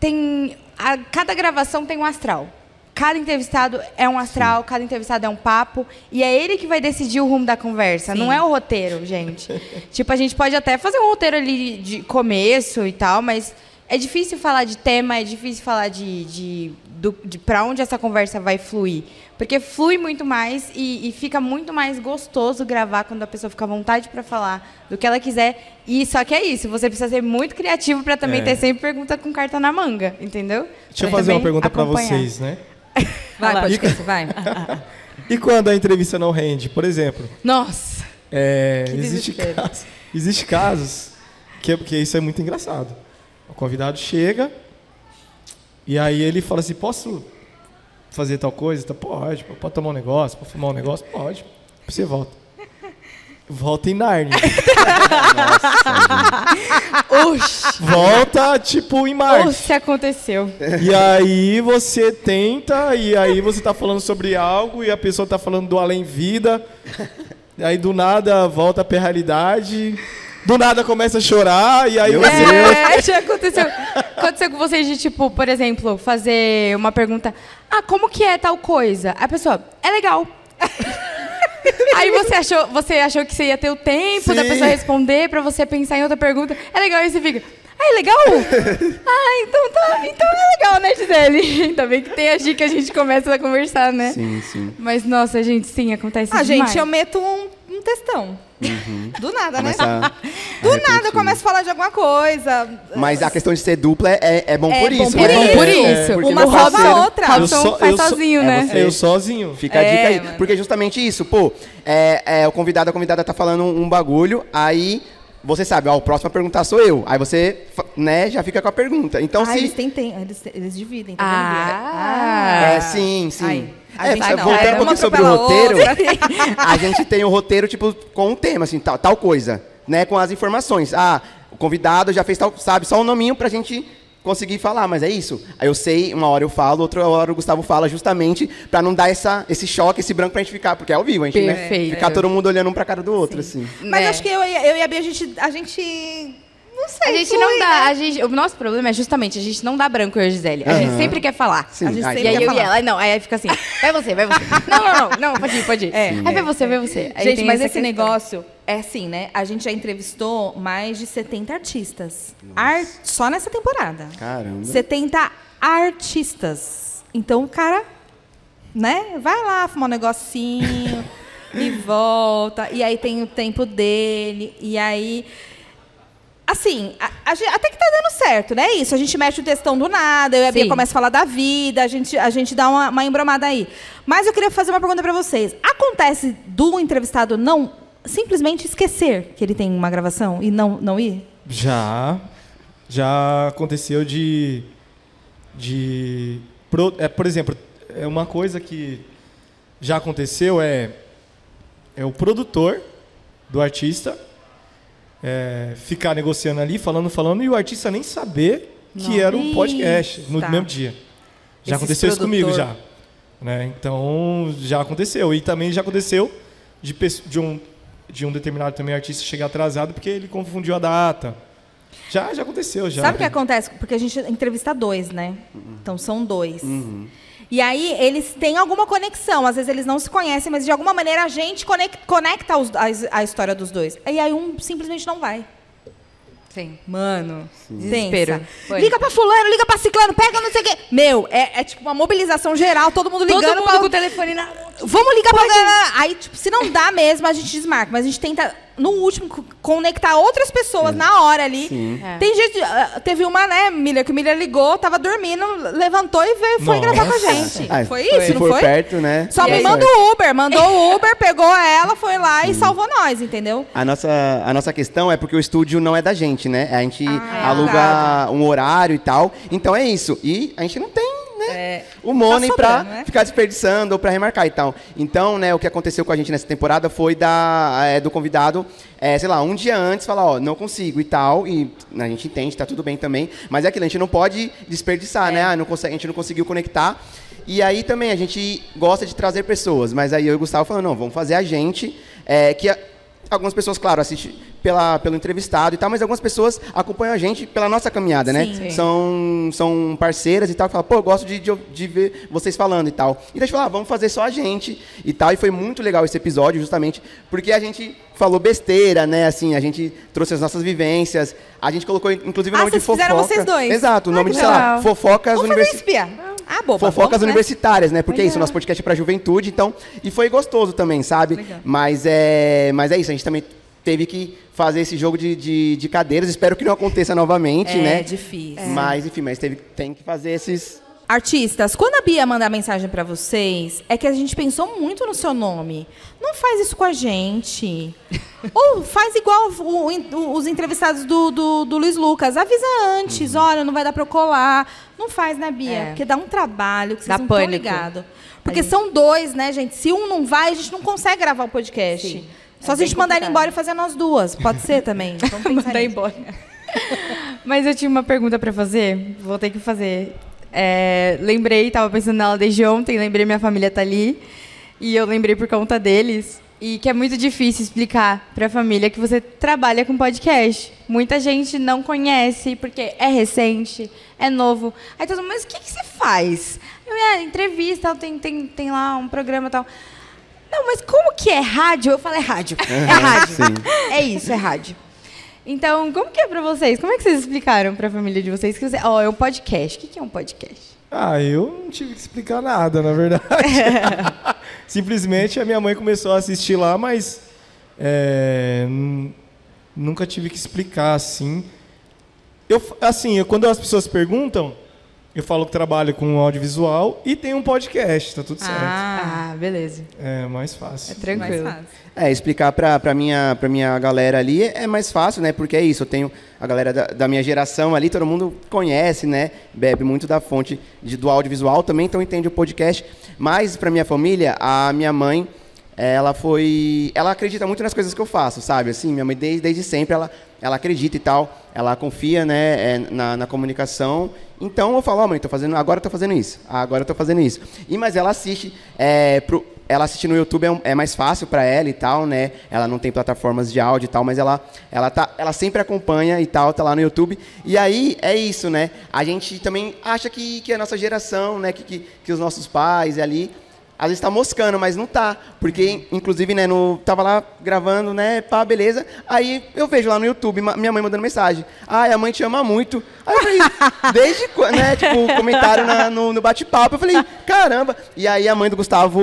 tem a- cada gravação tem um astral. Cada entrevistado é um astral, cada entrevistado é um papo. E é ele que vai decidir o rumo da conversa. Sim. Não é o roteiro, gente. tipo, a gente pode até fazer um roteiro ali de começo e tal, mas é difícil falar de tema, é difícil falar de, de, do- de para onde essa conversa vai fluir. Porque flui muito mais e, e fica muito mais gostoso gravar quando a pessoa fica à vontade para falar do que ela quiser. E só que é isso, você precisa ser muito criativo para também É. ter sempre pergunta com carta na manga, entendeu? Deixa eu Pra fazer uma pergunta pra acompanhar. vocês, né? Vai, lá. podcast, vai. E quando a entrevista não rende? Por exemplo, Nossa. é, Que existe, casos, existe casos que, que isso é muito engraçado. O convidado chega e aí ele fala assim, posso fazer tal coisa? Tá, pode, pode tomar um negócio, pode fumar um negócio? Pode. Você volta. Volta em Narnia. Oxi. Volta, tipo, em Marte. Oxi, aconteceu. E aí você tenta, e aí você tá falando sobre algo, e a pessoa tá falando do além-vida. E aí do nada volta pra realidade. Do nada começa a chorar, e aí Meu você. É, já aconteceu. Aconteceu com vocês de, tipo, por exemplo, fazer uma pergunta. Ah, como que é tal coisa? A pessoa, é legal. Aí você achou, você achou que você ia ter o tempo da Sim. pessoa responder pra você pensar em outra pergunta. É legal, aí você fica. Ah, é legal? ah, então tá. Então é legal, né, Gisele? Ainda bem que tem a Gi que a gente começa a conversar, né? Sim, sim. Mas, nossa, gente, sim, acontece Ah, demais. gente, eu meto um, um textão. Do nada, né? Começa Do nada eu começo a falar de alguma coisa. Mas a questão de ser dupla é, é bom É por bom isso, por né? isso. Por isso. Porque Uma salva a outra. Robson Eu só- faz eu só- sozinho, é né? Eu sozinho. Fica a É, dica aí. mano. Porque é justamente isso, pô, é, é, o convidado, a convidada tá falando um, bagulho, aí você sabe, ó, o próximo a perguntar sou eu. Aí você, né, já fica com a pergunta. Então ah, se. eles têm tempo. Eles, eles dividem. Tá Ah. É, sim, sim. Ai, a É, gente não. voltando É, um pouquinho sobre o roteiro, a gente tem o roteiro, tipo, com um tema, assim, tal, tal coisa, né? Com as informações. Ah, o convidado já fez tal, sabe, só um nominho pra gente conseguir falar, mas é isso. Aí eu sei, uma hora eu falo, outra hora o Gustavo fala, justamente pra não dar essa, esse choque, esse branco pra gente ficar, porque é ao vivo, a gente, Perfeito. né? Ficar todo mundo olhando um pra cara do outro, assim. Mas Né? acho que eu, e- eu e a Bia, a gente, a gente. Não sei. A gente flui, não dá. né? A gente, o nosso problema é justamente a gente não dá branco eu e a Gisele. A gente Aham. sempre quer falar. Sim, A gente sempre E aí quer eu e falar. ela, aí não, aí fica assim, vai você, vai você. Não, não, não, não, pode ir, pode ir. É, aí é. vai você, vai você. Aí Gente, mas esse questão. negócio é assim, né? A gente já entrevistou mais de 70 artistas. Ar- Só nessa temporada. Caramba. 70 artistas. Então o cara, né? Vai lá fumar um negocinho e volta. E aí tem o tempo dele. E aí. Assim, a- a gente- até que tá dando certo, né? Isso, a gente mexe o textão do nada, eu e a Bia Sim. começa a falar da vida, a gente, a gente dá uma, uma embromada aí. Mas eu queria fazer uma pergunta pra vocês. Acontece do entrevistado não simplesmente esquecer que ele tem uma gravação e não, não ir? Já. Já aconteceu de. de pro- é, por exemplo, é uma coisa que já aconteceu é. É o produtor do artista é, ficar negociando ali, falando, falando, e o artista nem saber que era um podcast no Eita. mesmo dia. Já Esses aconteceu isso comigo produtor. já. Né? Então, já aconteceu. E também já aconteceu de, de um, de um determinado também artista chegar atrasado porque ele confundiu a data. Já, já aconteceu, já. Sabe o que acontece? Porque a gente entrevista dois, né? Então são dois. E aí eles têm alguma conexão. Às vezes eles não se conhecem, mas de alguma maneira a gente conec- conecta os- a, a história dos dois. E aí um simplesmente não vai. Sim. Mano, desespero. Desespero. Liga pra fulano, liga pra ciclano, pega não sei o quê. Meu, é, é tipo uma mobilização geral, todo mundo ligando Todo mundo pra... com o telefone na Vamos ligar pra... Aí, tipo, se não dá mesmo, a gente desmarca. Mas a gente tenta, no último, co- conectar outras pessoas na hora ali. Sim. É. Tem gente... ah, Teve uma, né, Miller, que o Miller ligou, tava dormindo, levantou e veio, foi Nossa. gravar com a gente. Ah, foi isso, não foi? perto, né? Só me manda o Uber. Mandou o Uber, pegou ela, foi lá e salvou nós, entendeu? A nossa, a nossa questão é porque o estúdio não é da gente, né? A gente Ah, é aluga alugado. um horário e tal. Então é isso. E a gente não tem, né? o money tá sobrando, né? ficar desperdiçando ou pra remarcar e tal. Então, né, o que aconteceu com a gente nessa temporada foi da, é, do convidado, é, sei lá, um dia antes falar, ó, não consigo e tal. E a gente entende, tá tudo bem também. Mas é aquilo, a gente não pode desperdiçar, né? Ah, não consegue, a gente não conseguiu conectar. E aí também a gente gosta de trazer pessoas, mas aí eu e o Gustavo falando, não, vamos fazer a gente, é, que a- algumas pessoas, claro, assistem pela, pelo entrevistado e tal, mas algumas pessoas acompanham a gente pela nossa caminhada, né? Sim. São, são parceiras e tal, que falam, pô, eu gosto de, de, de ver vocês falando e tal. E daí a gente falou, ah, vamos fazer só a gente e tal. E foi muito legal esse episódio, justamente porque a gente falou besteira, né? Assim, a gente trouxe as nossas vivências, a gente colocou, inclusive, o Ah, nome de fofoca. fizeram vocês dois? Exato, o Ah, nome de, sei lá, fofocas Vamos Ah, boba. Fofocas né? universitárias, né? Porque é isso, nosso podcast é pra juventude, então. E foi gostoso também, sabe? Legal. Mas é, mas é isso, a gente também teve que fazer esse jogo de, de, de cadeiras. Espero que não aconteça novamente, É né? difícil. Mas, enfim, mas teve, tem que fazer esses. Artistas, quando a Bia mandar mensagem pra vocês, é que a gente pensou muito no seu nome. Não faz isso com a gente. Ou faz igual o- o- os entrevistados do, do, do Luiz Lucas. Avisa antes, olha, não vai dar eu colar. Não faz, né, Bia? É. Porque dá um trabalho que vocês Dá não estão ligados. Porque gente- são dois, né, gente? Se um não vai, a gente não consegue gravar o podcast. Sim. Só É se a gente mandar ele embora e fazer nós duas. Pode ser também. Vamos pensar Mandar nisso. embora. Mas eu tinha uma pergunta pra fazer. Vou ter que fazer. É, lembrei, tava pensando nela desde ontem, lembrei minha família tá ali. E eu lembrei por conta deles. E que é muito difícil explicar pra família que você trabalha com podcast. Muita gente não conhece, porque é recente, é novo. Aí todo mundo, mas o que, que você faz? Eu, é, entrevista, tem, tem, tem lá um programa e tal. Não, mas como que é rádio? Eu falo, é rádio. É rádio. sim. É isso, é rádio. Então, como que é pra vocês? Como é que vocês explicaram pra família de vocês que você, ó, é um podcast. O que que é um podcast? Ah, eu não tive que explicar nada, na verdade. Simplesmente a minha mãe começou a assistir lá, mas é, nunca tive que explicar assim. Eu, assim, eu- quando as pessoas perguntam, eu falo que trabalho com audiovisual e tenho um podcast, tá tudo certo. Ah, Ah, beleza. É mais É fácil. mais tranquilo. fácil. É, explicar pra, pra, minha, pra minha galera ali é mais fácil, né? Porque é isso, eu tenho a galera da, da minha geração ali, todo mundo conhece, né? Bebe muito da fonte de, do audiovisual também, então entende o podcast. Mas pra minha família, a minha mãe, ela foi... Ela acredita muito nas coisas que eu faço, sabe? Assim, minha mãe desde, desde sempre, ela, ela acredita e tal. Ela confia, né, é, na, na comunicação. Então eu falo, ó mãe, tô fazendo, agora eu tô fazendo isso. Agora eu tô fazendo isso. E, mas ela assiste é, pro, ela assistir no YouTube é, é mais fácil para ela e tal, né? Ela não tem plataformas de áudio e tal, mas ela, ela, tá, ela sempre acompanha e tal, tá lá no YouTube. E aí é isso, né? A gente também acha que, que a nossa geração, né? Que, que, que os nossos pais ali. Às vezes tá moscando, mas não tá. Porque, inclusive, né, no, tava lá gravando, né, pá, beleza. Aí eu vejo lá no YouTube, minha mãe mandando mensagem. Ai, a mãe te ama muito. Aí eu falei, desde quando, né, tipo, comentário na- no, no bate-papo. Eu falei, caramba. E aí a mãe do Gustavo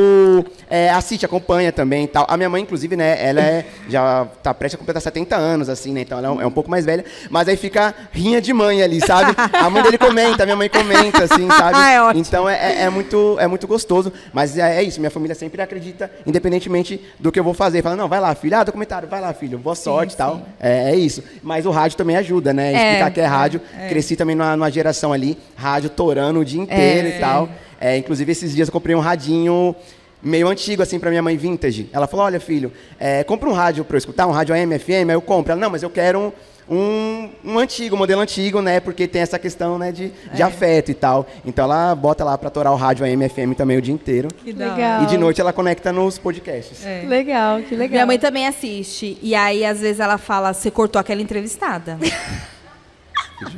é, assiste, acompanha também e tal. A minha mãe, inclusive, né, ela é, já tá prestes a completar 70 anos, assim, né, então ela é um, é um pouco mais velha. Mas aí fica rinha de mãe ali, sabe? A mãe dele comenta, a minha mãe comenta, assim, sabe? É ótimo. Então é, é- é muito, é muito gostoso. Mas é, é isso, minha família sempre acredita, independentemente do que eu vou fazer. Fala, não, vai lá, filho. Ah, documentário, vai lá, filho. Boa sorte e tal. É, é isso. Mas o rádio também ajuda, né? Explicar que é rádio. Cresci também numa, numa geração ali, rádio torando o dia inteiro É, e tal. É, inclusive, esses dias eu comprei um radinho meio antigo, assim, pra minha mãe, vintage. Ela falou, olha, filho, é, compra um rádio pra eu escutar, um rádio AM, FM, aí eu compro. Ela, não, mas eu quero um, um, um antigo, um modelo antigo, né, porque tem essa questão, né, de, de afeto e tal. Então ela bota lá pra torar o rádio AM, FM também o dia inteiro. Que legal. E de noite ela conecta nos podcasts. É. Legal, que legal. Minha mãe também assiste. E aí, às vezes, ela fala, você cortou aquela entrevistada.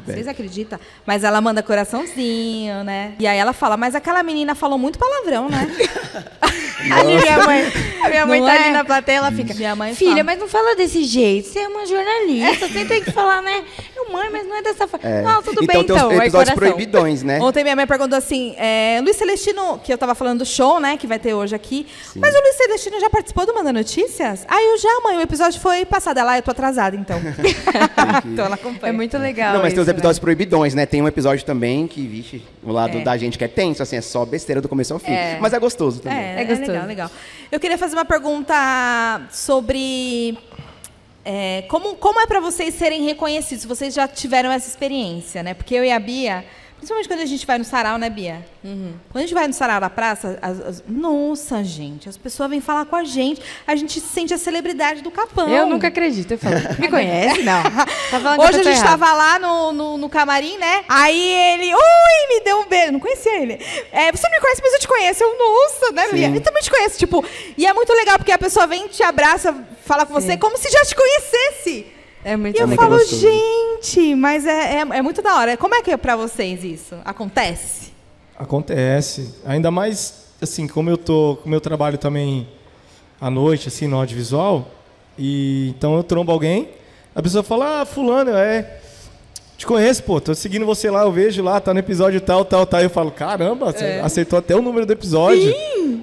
Vocês acreditam? Mas ela manda coraçãozinho, né? E aí ela fala, mas aquela menina falou muito palavrão, né? Ali minha mãe, a minha mãe Não tá é? ali na plateia, ela fica. Minha mãe Filha, fala. mas não fala desse jeito. Você é uma jornalista, você tem que falar, né? Eu, mãe, mas não é dessa forma. É. Não, tudo então bem, tem então. os Aí, episódios proibidões, né? Ontem minha mãe perguntou assim, é, Luiz Celestino, que eu tava falando do show, né, que vai ter hoje aqui, mas o Luiz Celestino já participou do Manda Notícias? Aí eu já, mãe, o episódio foi passado. Ela, "Ah, eu tô atrasada, então. então ela acompanha. É muito legal. Não, mas tem os né? episódios proibidões, né? Tem um episódio também que, vixe, o lado É. da gente que é tenso, assim, é só besteira do começo ao fim. É. Mas é gostoso também. É, É é, gostoso. legal, legal. Eu queria fazer uma pergunta sobre é, como, como é para vocês serem reconhecidos. Vocês já tiveram essa experiência, né? Porque eu e a Bia, principalmente quando a gente vai no sarau, né, Bia? Quando a gente vai no sarau da praça, as- as- nossa, gente, as pessoas vêm falar com a gente, a gente se sente a celebridade do capão. Eu nunca acredito. Eu falo, me conhece? Não. Tá Hoje a gente errada. tava lá no, no, no camarim, né? Aí ele, oi, me deu um beijo. Não conhecia ele. É, você não me conhece, mas eu te conheço. Eu, nossa, né, Bia? Eu também te conheço. Tipo, e é muito legal porque a pessoa vem, te abraça, fala com você como se já te conhecesse. É muito E eu falo, gostoso. gente, mas é, é, é muito da hora. Como é que é pra vocês isso? Acontece? Acontece. Ainda mais, assim, como eu tô, como eu trabalho também à noite, assim, no audiovisual, e então eu trombo alguém, a pessoa fala, ah, fulano, é. Te conheço, pô, tô seguindo você lá, eu vejo lá, tá no episódio tal, tal, tal. Eu falo, caramba, você aceitou até o número do episódio.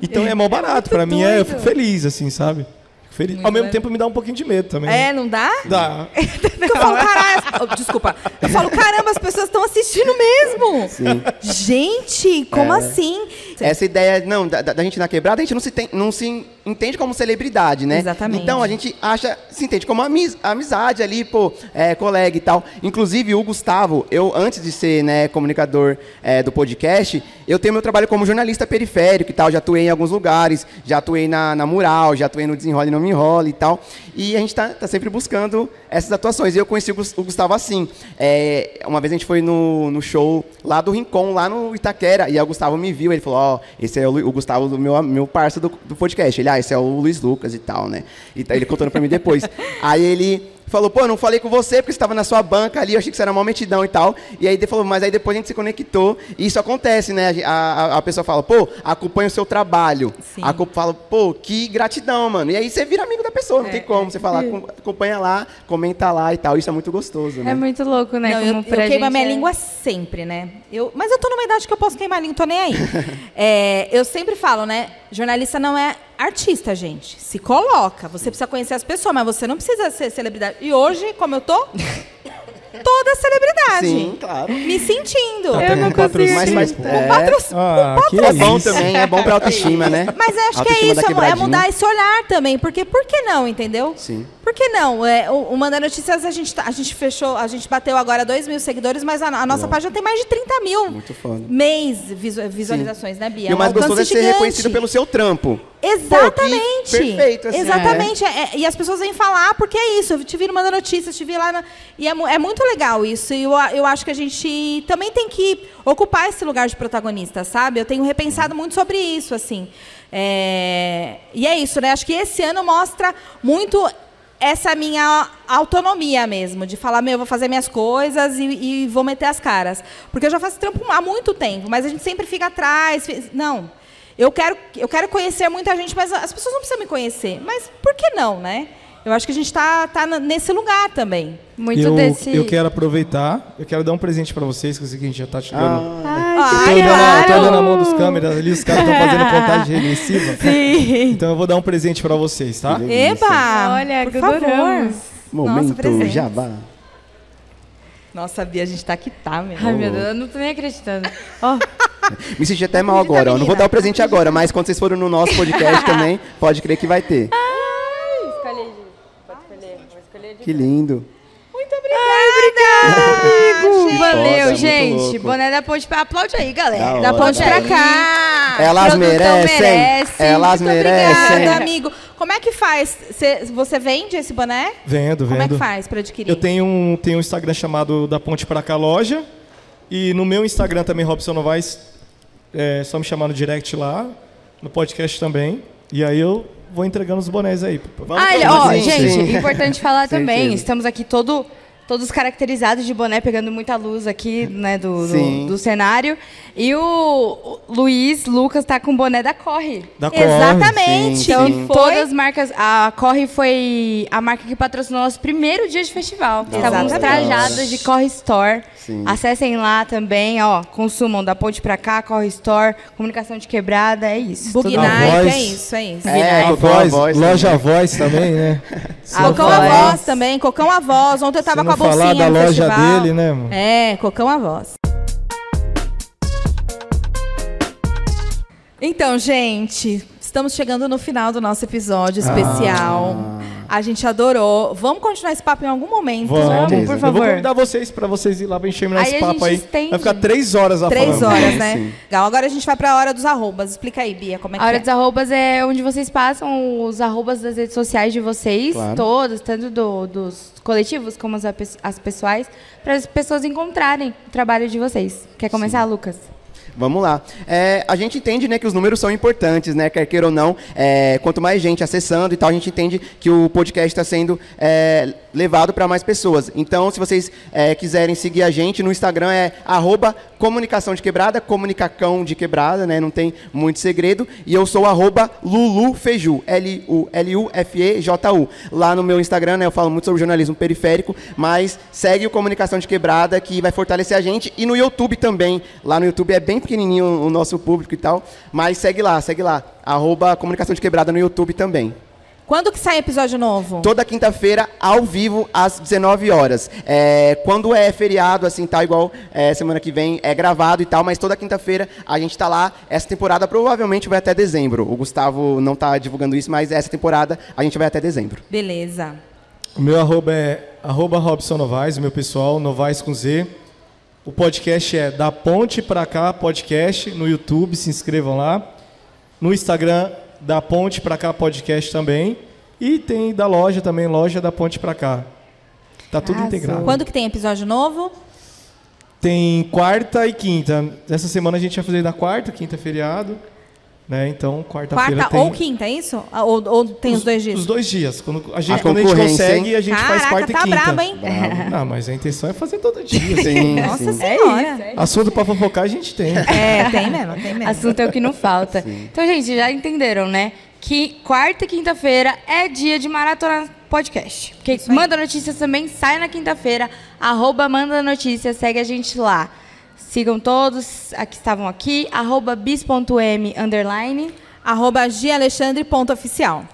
Então é mó barato. pra mim é, eu fico feliz, assim, sabe? Feliz. Ao mesmo tempo me dá um pouquinho de medo também. É, não dá? Dá. Porque eu falo, caralho. desculpa. Eu falo, caramba, as pessoas estão assistindo mesmo. Sim. Gente, como É. assim? Essa ideia, não, da, da gente na quebrada, a gente não se, tem- não se entende como celebridade, né? Exatamente. Então a gente acha, se entende como amiz- amizade ali, pô, é, colega e tal. Inclusive o Gustavo, eu antes de ser né, comunicador é, do podcast, eu tenho meu trabalho como jornalista periférico e tal. Já atuei em alguns lugares, já atuei na, na Mural, já atuei no Desenrole e Não Me Enrole e tal. E a gente tá, tá sempre buscando essas atuações. E eu conheci o Gus- o Gustavo assim. É, uma vez a gente foi no, no show lá do Rincon, lá no Itaquera, e o Gustavo me viu, ele falou, ó, esse é o, o Gustavo do meu, meu parça do, do podcast. Ele, ah, esse é o Luiz Lucas e tal, né? E tá- ele contando pra mim depois. aí ele falou, pô, não falei com você porque você estava na sua banca ali, eu achei que você era uma metidão e tal. E aí ele falou, mas aí depois a gente se conectou, e isso acontece, né? A, a, a pessoa fala, pô, acompanha o seu trabalho. Sim. A fala, pô, que gratidão, mano. E aí você vira amigo da pessoa, não tem como. Você fala, "Acom- acompanha lá, comenta lá e tal. Isso é muito gostoso, né? É muito louco, né? Não, Como eu, eu queimo a gente minha é- língua sempre, né? Eu, mas eu tô numa idade que eu posso queimar a língua, tô nem aí. É, eu sempre falo, né? Jornalista não é artista, gente. Se coloca. Você precisa conhecer as pessoas, mas você não precisa ser celebridade. E hoje, como eu tô, toda celebridade. Sim, claro. Me sentindo. Tá Eu não patrocínio, Mas pô. é, Patrocínio. Ah, que é bom também, é bom pra autoestima, né? Mas eu acho que é isso, é, mudar esse olhar também. Porque por que não, entendeu? Sim. Por que não? É, o, o Manda Notícias, a gente, tá- a gente fechou, a gente bateu agora 2 mil seguidores, mas a, a nossa página tem mais de 30 mil Muito foda. mês visu- visualizações, né, Bia? E o mais Um gostoso é ser gigante. reconhecido pelo seu trampo. Exatamente. Pô, perfeito, assim, Exatamente. É, e as pessoas vêm falar porque é isso. Eu te vi no Manda Notícias, te vi lá. na- e é, é muito legal isso. E eu, eu acho que a gente também tem que ocupar esse lugar de protagonista, sabe? Eu tenho repensado muito sobre isso, assim. É, E é isso, né? Acho que esse ano mostra muito essa minha autonomia mesmo, de falar, meu, eu vou fazer minhas coisas e, e vou meter as caras. Porque eu já faço trampo há muito tempo, mas a gente sempre fica atrás. Não. Eu quero, eu quero conhecer muita gente, mas as pessoas não precisam me conhecer. Mas por que não, né? Eu acho que a gente está tá na- nesse lugar também. Muito eu, desse. eu quero aproveitar, eu quero dar um presente pra vocês, que eu sei que a gente já tá chegando. Ai, Ah, eu tô Ai, olhando, a- eu tô claro. olhando a mão dos câmeras ali, os caras estão fazendo contagem regressiva. Sim. Então eu vou dar um presente pra vocês, tá? Eba! Olha, por favor. adoramos. Nossa, Momento presente. jabá. Nossa, Bia, a gente tá que tá, meu. Ai, meu Deus, eu não tô nem acreditando. Ó, Me senti até mal agora, ó. Não vou dar o presente agora, mas quando vocês forem no nosso podcast também, pode crer que vai ter. escolhe aí, Gi. Pode escolher. Vou escolher de Que lindo. Muito obrigada! Valeu, foda, muito gente. Boné da Ponte pra aplaude aí, galera. Da Da ponte pra hora. cá! Elas merecem. merece. Elas Muito merecem. obrigada, amigo. Como é que faz? Cê- você vende esse boné? Vendo, Como é que vendo. faz para adquirir? Eu tenho um, tenho um Instagram chamado Da Ponte Pra Cá Loja. E no meu Instagram também, Robson Novaes, é só me chamar no direct lá, no podcast também. E aí eu vou entregando os bonés aí. Vamos Ah, ele- ó, gente, sim. importante falar também. Estamos aqui todo, todos caracterizados de boné, pegando muita luz aqui, né, do, do, do cenário. E o, Luiz Lucas tá com o boné da Corre. Da Corre. Exatamente. Sim, Então, sim. Foi? todas as marcas. A Corre foi a marca que patrocinou nosso primeiro dia de festival. Estávamos Exatamente. trajadas de Corre Store. Sim. Acessem lá também, ó. Consumam da ponte pra cá, Corre Store, comunicação de quebrada, é isso. Bug Tudo- A Nike, voz. é isso, é isso. É, A Cocão a voz, voz loja também. a voz também, né? Não Cocão a voz também, Cocão a voz. Ontem eu tava com a bolsinha falar da loja festival. dele, né, mano? É, Cocão a voz. Então, gente, estamos chegando no final do nosso episódio especial. A gente adorou. Vamos continuar esse papo em algum momento. Vamos, Vamos, por Eu favor. vou convidar vocês pra vocês ir lá pra encher Aí esse a papo aí. estende. Vai ficar três horas lá Três falando. horas, Sim, né? sim. Legal. Agora a gente vai pra hora dos arrobas. Explica aí, Bia, como é que A hora é. dos arrobas é onde vocês passam os arrobas das redes sociais de vocês, Claro. todos, tanto do- dos coletivos como as, as pessoais, para as pessoas encontrarem o trabalho de vocês. Quer começar, Lucas? Vamos lá. É, a gente entende né, que os números são importantes, né? Quer queira ou não. É, quanto mais gente acessando e tal, a gente entende que o podcast está sendo é, levado para mais pessoas. Então, se vocês é, quiserem seguir a gente no Instagram, é arroba comunicação de quebrada, comunicacão de quebrada, né? Não tem muito segredo. E eu sou arroba lulufeju, L-U-L-U-F-E-J-U. Lá no meu Instagram, né, eu falo muito sobre jornalismo periférico, mas segue o Comunicação de Quebrada, que vai fortalecer a gente. E no YouTube também. Lá no YouTube é bem pequenininho o nosso público e tal, mas segue lá, segue lá. Arroba Comunicação de Quebrada no YouTube também. Quando que sai episódio novo? Toda quinta-feira, ao vivo, às 19 horas. É, quando é feriado, assim, tal, igual é, semana que vem, é gravado e tal, mas toda quinta-feira a gente tá lá. Essa temporada provavelmente vai até dezembro. O Gustavo não tá divulgando isso, mas essa temporada a gente vai até dezembro. Beleza. O meu arroba é arroba Robson Novaes, o meu pessoal, Novaes com Z. O podcast é Da Ponte Pra Cá Podcast no YouTube, se inscrevam lá. No Instagram, Da Ponte Pra Cá Podcast também. E tem da loja também, Loja da Ponte Pra Cá. Tá tudo Arrasou. integrado. Quando que tem episódio novo? Tem quarta e quinta. Essa semana a gente vai fazer na quarta, quinta é feriado. Né? Então, quarta-feira Quarta tem... ou quinta, é isso? Ah, Ou, ou tem os, dois dias? Os dois dias. Quando a gente, A quando a gente consegue, hein? a gente Caraca, faz quarta tá e quinta. brabo, hein? Não, mas a intenção é fazer todo dia. Sim, Nossa sim. senhora. Assunto pra fofocar a gente tem. É, tem mesmo, tem mesmo. Assunto é o que não falta. Então, gente, já entenderam, né? Que quarta e quinta-feira é dia de maratona podcast. Porque Manda Notícias também sai na quinta-feira. Arroba Manda Notícias, segue a gente lá. Sigam todos que estavam aqui. Arroba bis.m underline. Arroba gialexandre.oficial.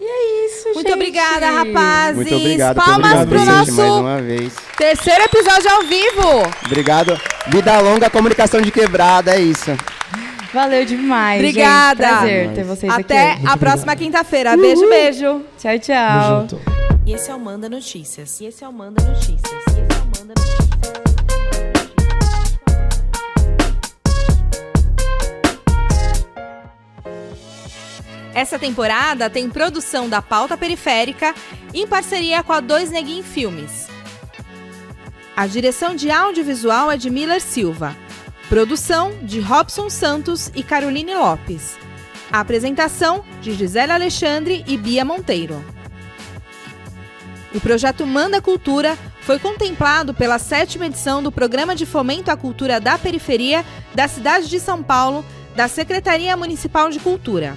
E é isso, gente. Muito obrigada, rapazes. Muito obrigado Palmas pro convite nosso mais uma vez. terceiro episódio ao vivo. Obrigado. Vida longa, comunicação de quebrada, é isso. Valeu demais. gente. Obrigada. Prazer ter vocês Até aqui. a próxima quinta-feira. Beijo, beijo. Tchau, tchau. Tamo junto. E esse é o Manda Notícias. E esse é o Manda Notícias. E esse é o Manda Notícias. Essa temporada tem produção da Pauta Periférica em parceria com a Dois Neguin Filmes. A direção de audiovisual é de Miller Silva. Produção de Robson Santos e Caroline Lopes. A apresentação de Gisele Alexandre e Bia Monteiro. O projeto Manda Cultura foi contemplado pela sétima edição do Programa de Fomento à Cultura da Periferia da cidade de São Paulo, da Secretaria Municipal de Cultura.